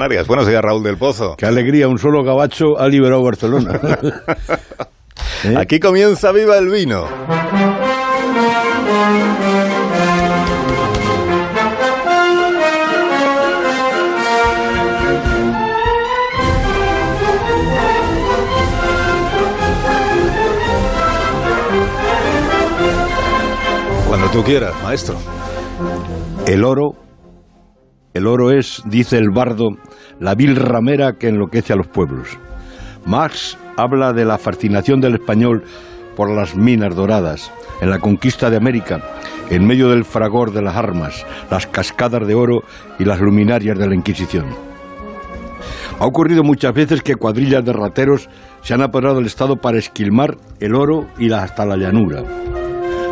Buenos días, Raúl del Pozo. Qué alegría, un solo gabacho ha liberado Barcelona. ¿Eh? Aquí comienza Viva el Vino. Cuando tú quieras, maestro. El oro el oro es, dice el bardo, la vil ramera que enloquece a los pueblos. Marx habla de la fascinación del español por las minas doradas, en la conquista de América, en medio del fragor de las armas, las cascadas de oro y las luminarias de la Inquisición. Ha ocurrido muchas veces que cuadrillas de rateros se han apoderado del Estado para esquilmar el oro y hasta la llanura.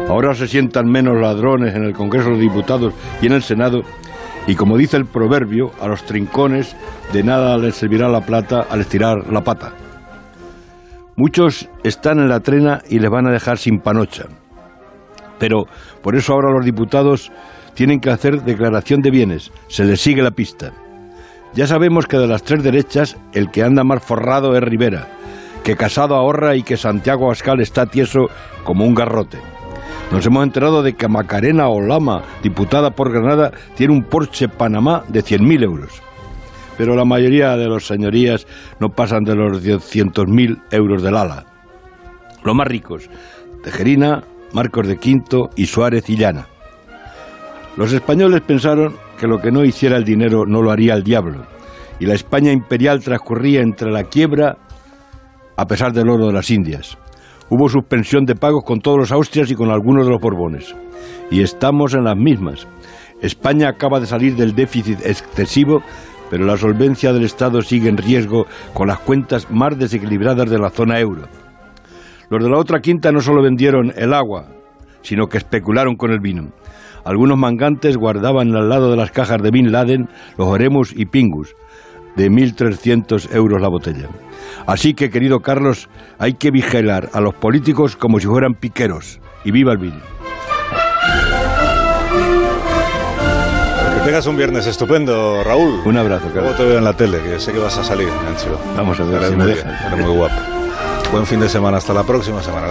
Ahora se sientan menos ladrones en el Congreso de Diputados y en el Senado y como dice el proverbio, a los trincones de nada les servirá la plata al estirar la pata. Muchos están en la trena y les van a dejar sin panocha. Pero por eso ahora los diputados tienen que hacer declaración de bienes, se les sigue la pista. Ya sabemos que de las tres derechas el que anda más forrado es Rivera, que Casado ahorra y que Santiago Ascal está tieso como un garrote. Nos hemos enterado de que Macarena Olama, diputada por Granada, tiene un Porsche Panamá de 100.000 euros. Pero la mayoría de los señorías no pasan de los 200.000 euros del ala. Los más ricos, Tejerina, Marcos de Quinto y Suárez y Llana. Los españoles pensaron que lo que no hiciera el dinero no lo haría el diablo, y la España imperial transcurría entre la quiebra a pesar del oro de las Indias. Hubo suspensión de pagos con todos los Austrias y con algunos de los Borbones. Y estamos en las mismas. España acaba de salir del déficit excesivo, pero la solvencia del Estado sigue en riesgo con las cuentas más desequilibradas de la zona euro. Los de la otra quinta no solo vendieron el agua, sino que especularon con el vino. Algunos mangantes guardaban al lado de las cajas de Bin Laden los Oremus y Pingus, de 1.300 euros la botella. Así que, querido Carlos, hay que vigilar a los políticos como si fueran piqueros. Y viva el vino. Que tengas un viernes estupendo, Raúl. Un abrazo, Carlos. Luego te veo en la tele, que sé que vas a salir, Ancho. Vamos a ver si me dejan. muy guapo. Buen fin de semana. Hasta la próxima semana.